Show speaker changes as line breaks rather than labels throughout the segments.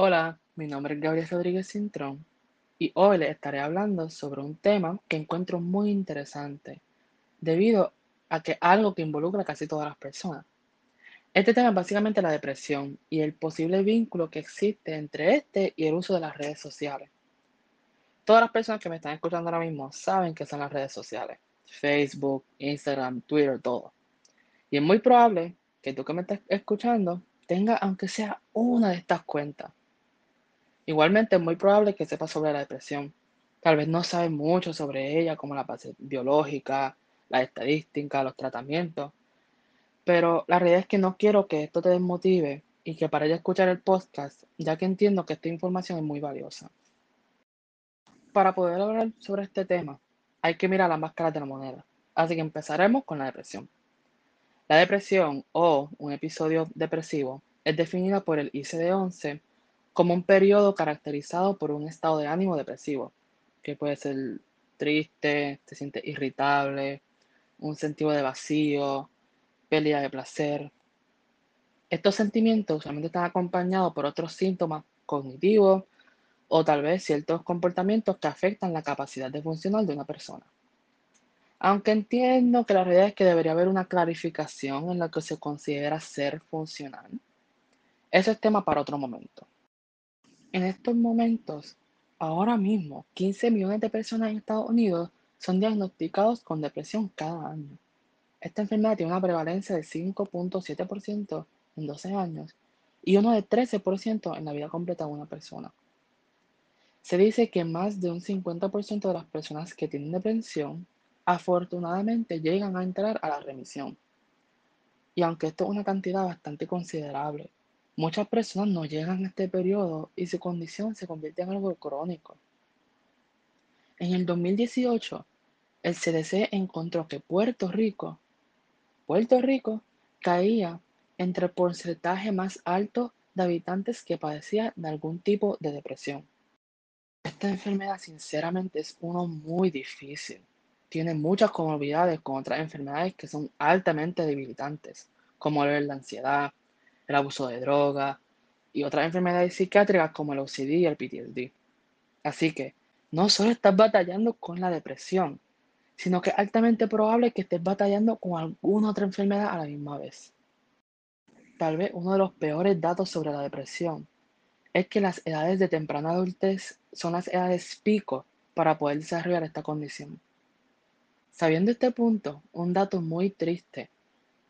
Hola, mi nombre es Gabriel Rodríguez Cintrón y hoy les estaré hablando sobre un tema que encuentro muy interesante debido a que algo que involucra a casi todas las personas. Este tema es básicamente la depresión y el posible vínculo que existe entre este y el uso de las redes sociales. Todas las personas que me están escuchando ahora mismo saben que son las redes sociales, Facebook, Instagram, Twitter, todo. Y es muy probable que tú que me estás escuchando tenga aunque sea una de estas cuentas. Igualmente es muy probable que sepa sobre la depresión. Tal vez no sabe mucho sobre ella, como la base biológica, la estadística, los tratamientos, pero la realidad es que no quiero que esto te desmotive y que para ella escuchar el podcast, ya que entiendo que esta información es muy valiosa. Para poder hablar sobre este tema, hay que mirar las máscaras de la moneda. Así que empezaremos con la depresión. La depresión o un episodio depresivo es definida por el ICD-11 como un periodo caracterizado por un estado de ánimo depresivo, que puede ser triste, se siente irritable, un sentido de vacío, pérdida de placer. Estos sentimientos usualmente están acompañados por otros síntomas cognitivos o tal vez ciertos comportamientos que afectan la capacidad de funcionar de una persona. Aunque entiendo que la realidad es que debería haber una clarificación en lo que se considera ser funcional, eso es tema para otro momento. En estos momentos, ahora mismo, 15 millones de personas en Estados Unidos son diagnosticados con depresión cada año. Esta enfermedad tiene una prevalencia de 5.7% en 12 años y uno de 13% en la vida completa de una persona. Se dice que más de un 50% de las personas que tienen depresión afortunadamente llegan a entrar a la remisión. Y aunque esto es una cantidad bastante considerable, muchas personas no llegan a este periodo y su condición se convierte en algo crónico. En el 2018, el CDC encontró que Puerto Rico, Puerto Rico caía entre el porcentaje más alto de habitantes que padecía de algún tipo de depresión. Esta enfermedad sinceramente es uno muy difícil tiene muchas comorbilidades con otras enfermedades que son altamente debilitantes, como la ansiedad, el abuso de drogas y otras enfermedades psiquiátricas como el OCD y el PTSD. Así que no solo estás batallando con la depresión, sino que es altamente probable que estés batallando con alguna otra enfermedad a la misma vez. Tal vez uno de los peores datos sobre la depresión es que las edades de temprana adultez son las edades pico para poder desarrollar esta condición. Sabiendo este punto, un dato muy triste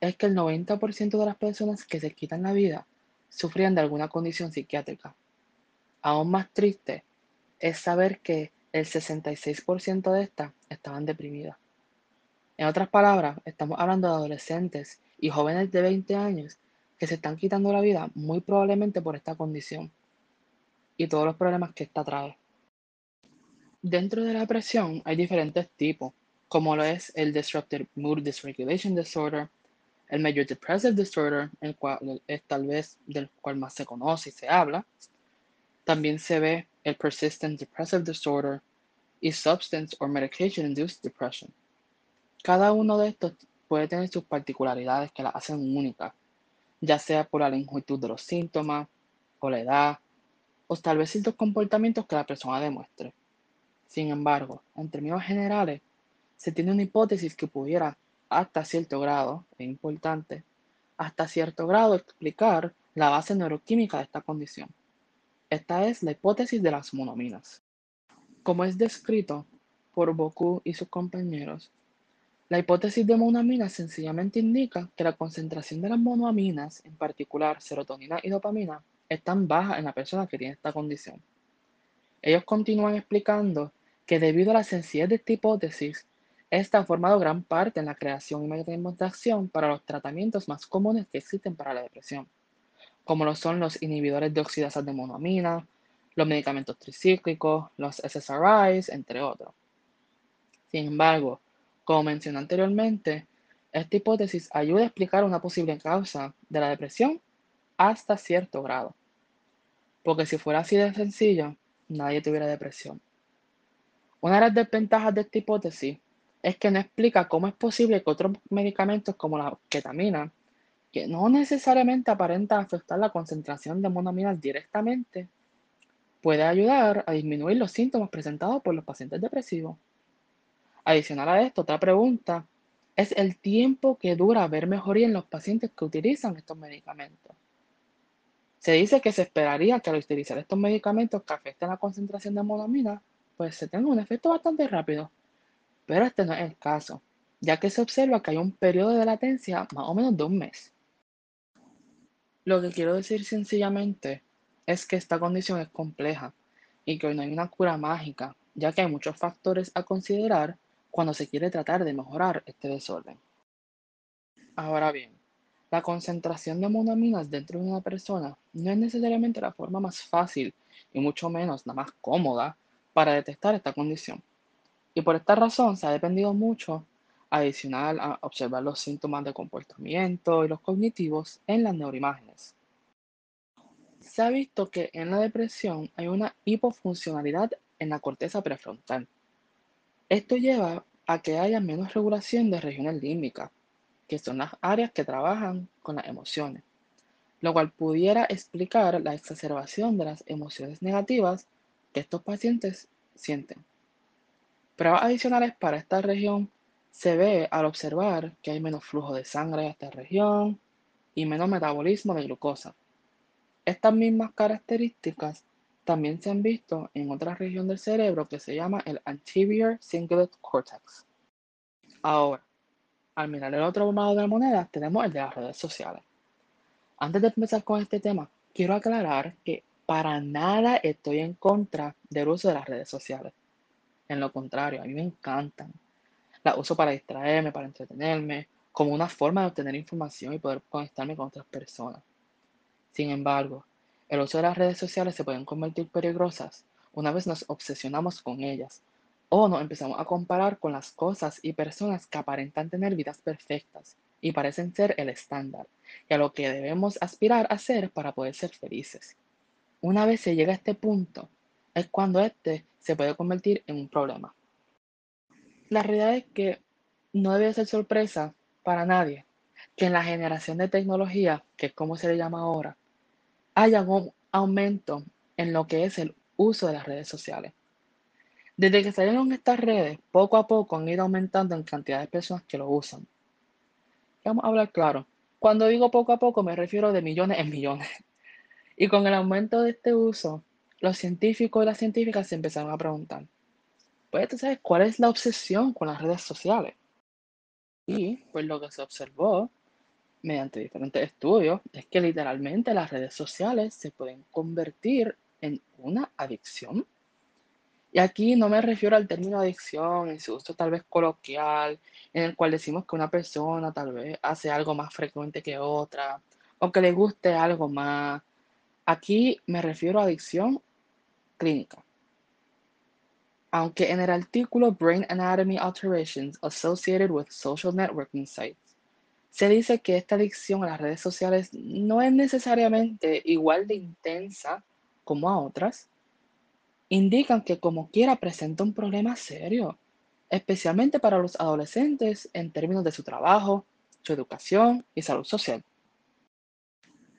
es que el 90% de las personas que se quitan la vida sufrían de alguna condición psiquiátrica. Aún más triste es saber que el 66% de estas estaban deprimidas. En otras palabras, estamos hablando de adolescentes y jóvenes de 20 años que se están quitando la vida muy probablemente por esta condición y todos los problemas que esta trae. Dentro de la depresión hay diferentes tipos como lo es el Disrupted Mood Dysregulation Disorder, el Major Depressive Disorder, el cual es tal vez del cual más se conoce y se habla. También se ve el Persistent Depressive Disorder y Substance or Medication Induced Depression. Cada uno de estos puede tener sus particularidades que la hacen única, ya sea por la longitud de los síntomas, o la edad, o tal vez ciertos comportamientos que la persona demuestre. Sin embargo, en términos generales, se tiene una hipótesis que pudiera, hasta cierto grado, es importante, hasta cierto grado explicar la base neuroquímica de esta condición. Esta es la hipótesis de las monominas. Como es descrito por Boku y sus compañeros, la hipótesis de monominas sencillamente indica que la concentración de las monoaminas, en particular serotonina y dopamina, es tan baja en la persona que tiene esta condición. Ellos continúan explicando que debido a la sencillez de esta hipótesis, esta ha formado gran parte en la creación y mecanismos de acción para los tratamientos más comunes que existen para la depresión, como lo son los inhibidores de oxidasa de monoamina, los medicamentos tricíclicos, los SSRIs, entre otros. Sin embargo, como mencioné anteriormente, esta hipótesis ayuda a explicar una posible causa de la depresión hasta cierto grado. Porque si fuera así de sencillo, nadie tuviera depresión. Una de las desventajas de esta hipótesis es que no explica cómo es posible que otros medicamentos como la ketamina, que no necesariamente aparentan afectar la concentración de monaminas directamente, puede ayudar a disminuir los síntomas presentados por los pacientes depresivos. Adicional a esto, otra pregunta es el tiempo que dura ver mejoría en los pacientes que utilizan estos medicamentos. Se dice que se esperaría que al utilizar estos medicamentos que afectan la concentración de monoamina, pues se tenga un efecto bastante rápido. Pero este no es el caso, ya que se observa que hay un periodo de latencia más o menos de un mes. Lo que quiero decir sencillamente es que esta condición es compleja y que hoy no hay una cura mágica, ya que hay muchos factores a considerar cuando se quiere tratar de mejorar este desorden. Ahora bien, la concentración de monoaminas dentro de una persona no es necesariamente la forma más fácil y mucho menos la más cómoda para detectar esta condición. Y por esta razón se ha dependido mucho, adicional a observar los síntomas de comportamiento y los cognitivos en las neuroimágenes. Se ha visto que en la depresión hay una hipofuncionalidad en la corteza prefrontal. Esto lleva a que haya menos regulación de regiones límbicas, que son las áreas que trabajan con las emociones, lo cual pudiera explicar la exacerbación de las emociones negativas que estos pacientes sienten. Pruebas adicionales para esta región se ve al observar que hay menos flujo de sangre a esta región y menos metabolismo de glucosa. Estas mismas características también se han visto en otra región del cerebro que se llama el anterior cingulate cortex. Ahora, al mirar el otro lado de la moneda, tenemos el de las redes sociales. Antes de empezar con este tema, quiero aclarar que para nada estoy en contra del uso de las redes sociales. En lo contrario, a mí me encantan. Las uso para distraerme, para entretenerme, como una forma de obtener información y poder conectarme con otras personas. Sin embargo, el uso de las redes sociales se pueden convertir peligrosas una vez nos obsesionamos con ellas o nos empezamos a comparar con las cosas y personas que aparentan tener vidas perfectas y parecen ser el estándar y a lo que debemos aspirar a ser para poder ser felices. Una vez se llega a este punto, es cuando este se puede convertir en un problema. La realidad es que no debe ser sorpresa para nadie que en la generación de tecnología, que es como se le llama ahora, haya un aumento en lo que es el uso de las redes sociales. Desde que salieron estas redes, poco a poco han ido aumentando en cantidad de personas que lo usan. Vamos a hablar claro. Cuando digo poco a poco me refiero de millones en millones. Y con el aumento de este uso, los científicos y las científicas se empezaron a preguntar, pues tú sabes cuál es la obsesión con las redes sociales. Y pues lo que se observó mediante diferentes estudios es que literalmente las redes sociales se pueden convertir en una adicción. Y aquí no me refiero al término adicción en su uso tal vez coloquial, en el cual decimos que una persona tal vez hace algo más frecuente que otra, o que le guste algo más. Aquí me refiero a adicción clínica. Aunque en el artículo Brain Anatomy Alterations Associated with Social Networking Sites se dice que esta adicción a las redes sociales no es necesariamente igual de intensa como a otras, indican que como quiera presenta un problema serio, especialmente para los adolescentes en términos de su trabajo, su educación y salud social.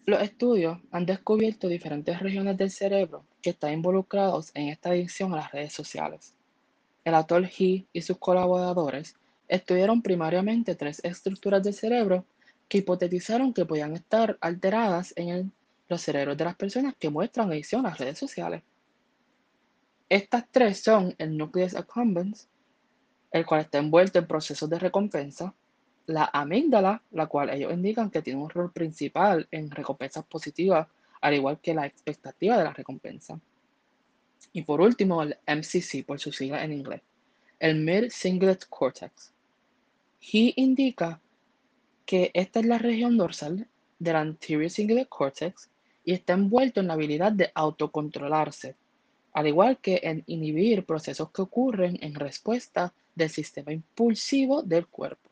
Los estudios han descubierto diferentes regiones del cerebro que están involucrados en esta adicción a las redes sociales. El autor He y sus colaboradores estudiaron primariamente tres estructuras del cerebro que hipotetizaron que podían estar alteradas en los cerebros de las personas que muestran adicción a las redes sociales. Estas tres son el nucleus accumbens, el cual está envuelto en procesos de recompensa, la amígdala, la cual ellos indican que tiene un rol principal en recompensas positivas, al igual que la expectativa de la recompensa. Y por último, el MCC, por su sigla en inglés, el Mid-Cingulate Cortex. He indica que esta es la región dorsal del Anterior Cingulate Cortex y está envuelto en la habilidad de autocontrolarse, al igual que en inhibir procesos que ocurren en respuesta del sistema impulsivo del cuerpo.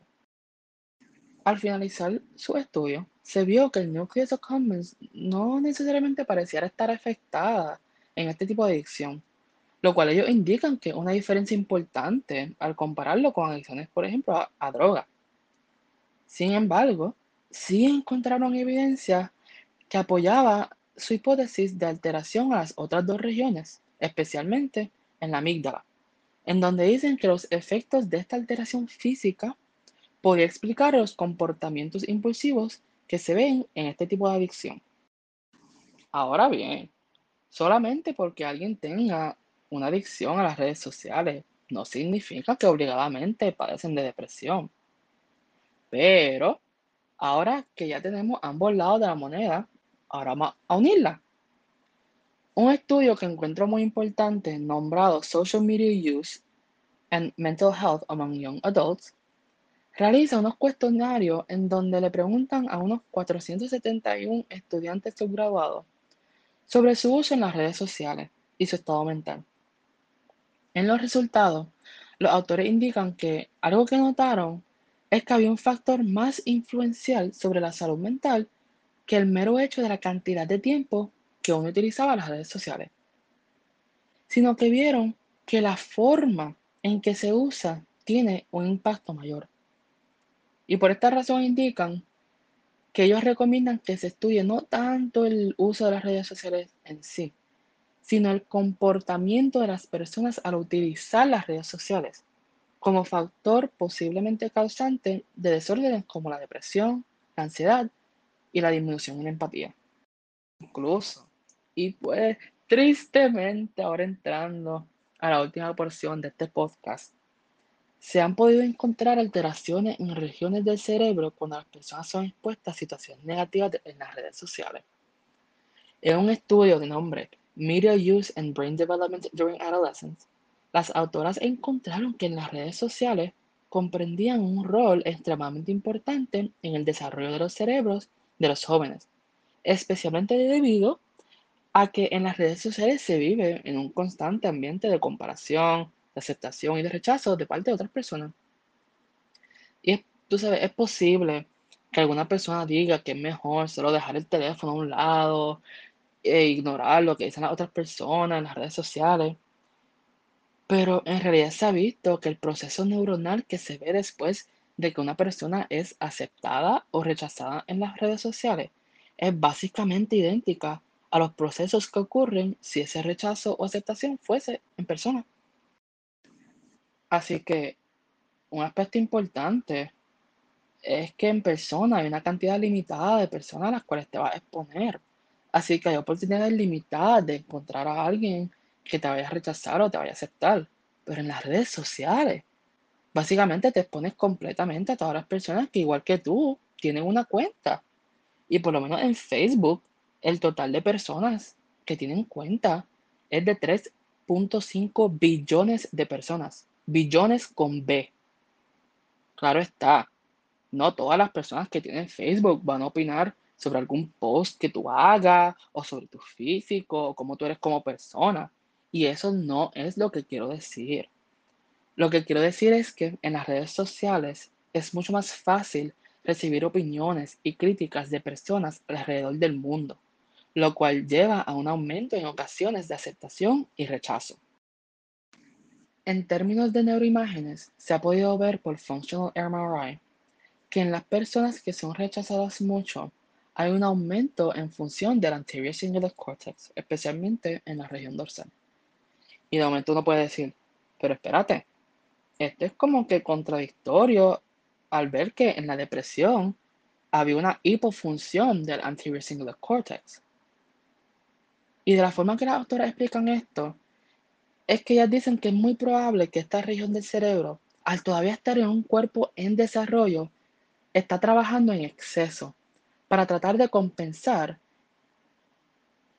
Al finalizar su estudio, se vio que el nucleus accumbens no necesariamente pareciera estar afectada en este tipo de adicción, lo cual ellos indican que una diferencia importante al compararlo con adicciones, por ejemplo, a, a drogas. Sin embargo, sí encontraron evidencia que apoyaba su hipótesis de alteración a las otras dos regiones, especialmente en la amígdala, en donde dicen que los efectos de esta alteración física podría explicar los comportamientos impulsivos que se ven en este tipo de adicción. Ahora bien, solamente porque alguien tenga una adicción a las redes sociales no significa que obligadamente padecen de depresión. Pero ahora que ya tenemos ambos lados de la moneda, ahora vamos a unirla. Un estudio que encuentro muy importante nombrado Social Media Use and Mental Health Among Young Adults realiza unos cuestionarios en donde le preguntan a unos 471 estudiantes subgraduados sobre su uso en las redes sociales y su estado mental. En los resultados, los autores indican que algo que notaron es que había un factor más influencial sobre la salud mental que el mero hecho de la cantidad de tiempo que uno utilizaba las redes sociales, sino que vieron que la forma en que se usa tiene un impacto mayor. Y por esta razón indican que ellos recomiendan que se estudie no tanto el uso de las redes sociales en sí, sino el comportamiento de las personas al utilizar las redes sociales como factor posiblemente causante de desórdenes como la depresión, la ansiedad y la disminución en empatía. Incluso, y pues tristemente ahora entrando a la última porción de este podcast, se han podido encontrar alteraciones en regiones del cerebro cuando las personas son expuestas a situaciones negativas en las redes sociales. En un estudio de nombre Media Use and Brain Development During Adolescence, las autoras encontraron que en las redes sociales comprendían un rol extremadamente importante en el desarrollo de los cerebros de los jóvenes, especialmente debido a que en las redes sociales se vive en un constante ambiente de comparación, de aceptación y de rechazo de parte de otras personas. Y tú sabes, es posible que alguna persona diga que es mejor solo dejar el teléfono a un lado e ignorar lo que dicen las otras personas en las redes sociales. Pero en realidad se ha visto que el proceso neuronal que se ve después de que una persona es aceptada o rechazada en las redes sociales es básicamente idéntica a los procesos que ocurren si ese rechazo o aceptación fuese en persona. Así que un aspecto importante es que en persona hay una cantidad limitada de personas a las cuales te vas a exponer. Así que hay oportunidades limitadas de encontrar a alguien que te vaya a rechazar o te vaya a aceptar. Pero en las redes sociales, básicamente te expones completamente a todas las personas que igual que tú tienen una cuenta. Y por lo menos en Facebook, el total de personas que tienen cuenta es de 3.5 billones de personas. Billones con B. Claro está, no todas las personas que tienen Facebook van a opinar sobre algún post que tú hagas o sobre tu físico o cómo tú eres como persona. Y eso no es lo que quiero decir. Lo que quiero decir es que en las redes sociales es mucho más fácil recibir opiniones y críticas de personas alrededor del mundo, lo cual lleva a un aumento en ocasiones de aceptación y rechazo. En términos de neuroimágenes, se ha podido ver por Functional MRI que en las personas que son rechazadas mucho hay un aumento en función del anterior cingulate cortex, especialmente en la región dorsal. Y de momento uno puede decir, pero espérate, esto es como que contradictorio al ver que en la depresión había una hipofunción del anterior cingulate cortex. Y de la forma que las autoras explican esto, es que ellas dicen que es muy probable que esta región del cerebro, al todavía estar en un cuerpo en desarrollo, está trabajando en exceso para tratar de compensar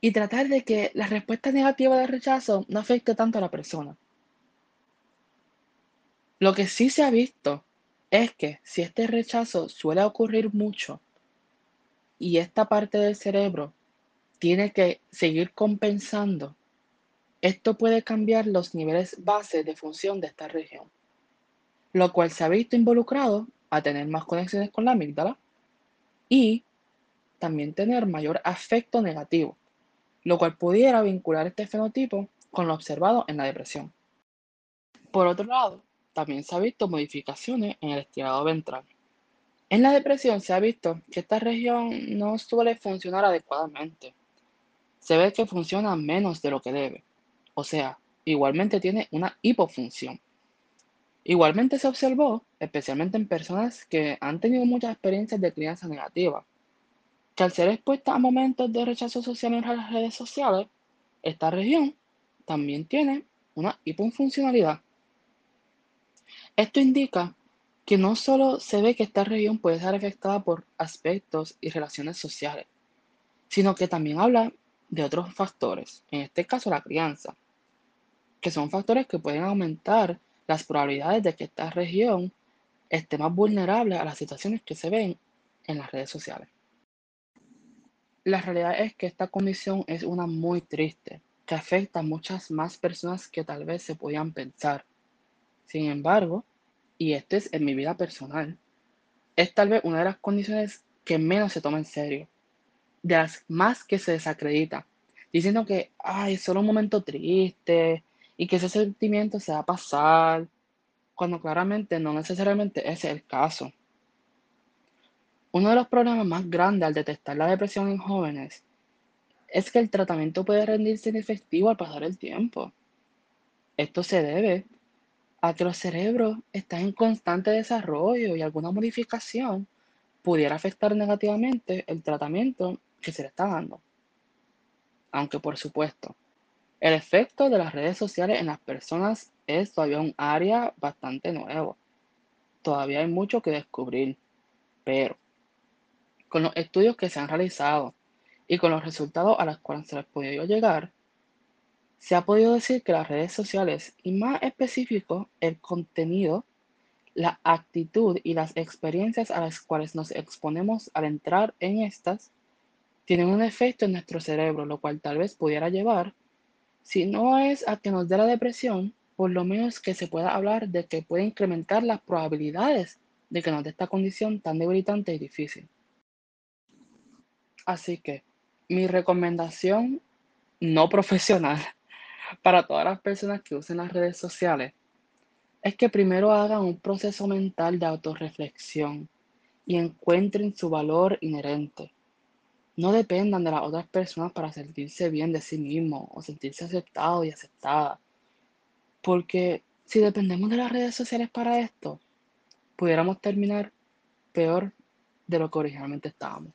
y tratar de que la respuesta negativa de rechazo no afecte tanto a la persona. Lo que sí se ha visto es que si este rechazo suele ocurrir mucho y esta parte del cerebro tiene que seguir compensando esto puede cambiar los niveles base de función de esta región, lo cual se ha visto involucrado a tener más conexiones con la amígdala y también tener mayor afecto negativo, lo cual pudiera vincular este fenotipo con lo observado en la depresión. Por otro lado, también se ha visto modificaciones en el estirado ventral. En la depresión se ha visto que esta región no suele funcionar adecuadamente se ve que funciona menos de lo que debe. O sea, igualmente tiene una hipofunción. Igualmente se observó, especialmente en personas que han tenido muchas experiencias de crianza negativa, que al ser expuestas a momentos de rechazo social en las redes sociales, esta región también tiene una hipofuncionalidad. Esto indica que no solo se ve que esta región puede ser afectada por aspectos y relaciones sociales, sino que también habla de otros factores, en este caso la crianza, que son factores que pueden aumentar las probabilidades de que esta región esté más vulnerable a las situaciones que se ven en las redes sociales. La realidad es que esta condición es una muy triste, que afecta a muchas más personas que tal vez se podían pensar. Sin embargo, y esto es en mi vida personal, es tal vez una de las condiciones que menos se toma en serio, de las más que se desacredita, diciendo que, ay, es solo un momento triste y que ese sentimiento se va a pasar, cuando claramente no necesariamente es el caso. Uno de los problemas más grandes al detectar la depresión en jóvenes es que el tratamiento puede rendirse inefectivo al pasar el tiempo. Esto se debe a que los cerebros están en constante desarrollo y alguna modificación pudiera afectar negativamente el tratamiento que se le está dando. Aunque por supuesto, el efecto de las redes sociales en las personas es todavía un área bastante nuevo. Todavía hay mucho que descubrir, pero con los estudios que se han realizado y con los resultados a los cuales se les podido llegar, se ha podido decir que las redes sociales, y más específico el contenido, la actitud y las experiencias a las cuales nos exponemos al entrar en estas, tienen un efecto en nuestro cerebro, lo cual tal vez pudiera llevar, si no es a que nos dé la depresión, por lo menos que se pueda hablar de que puede incrementar las probabilidades de que nos dé esta condición tan debilitante y difícil. Así que mi recomendación no profesional para todas las personas que usen las redes sociales es que primero hagan un proceso mental de autorreflexión y encuentren su valor inherente. No dependan de las otras personas para sentirse bien de sí mismos o sentirse aceptado y aceptada. Porque si dependemos de las redes sociales para esto, pudiéramos terminar peor de lo que originalmente estábamos.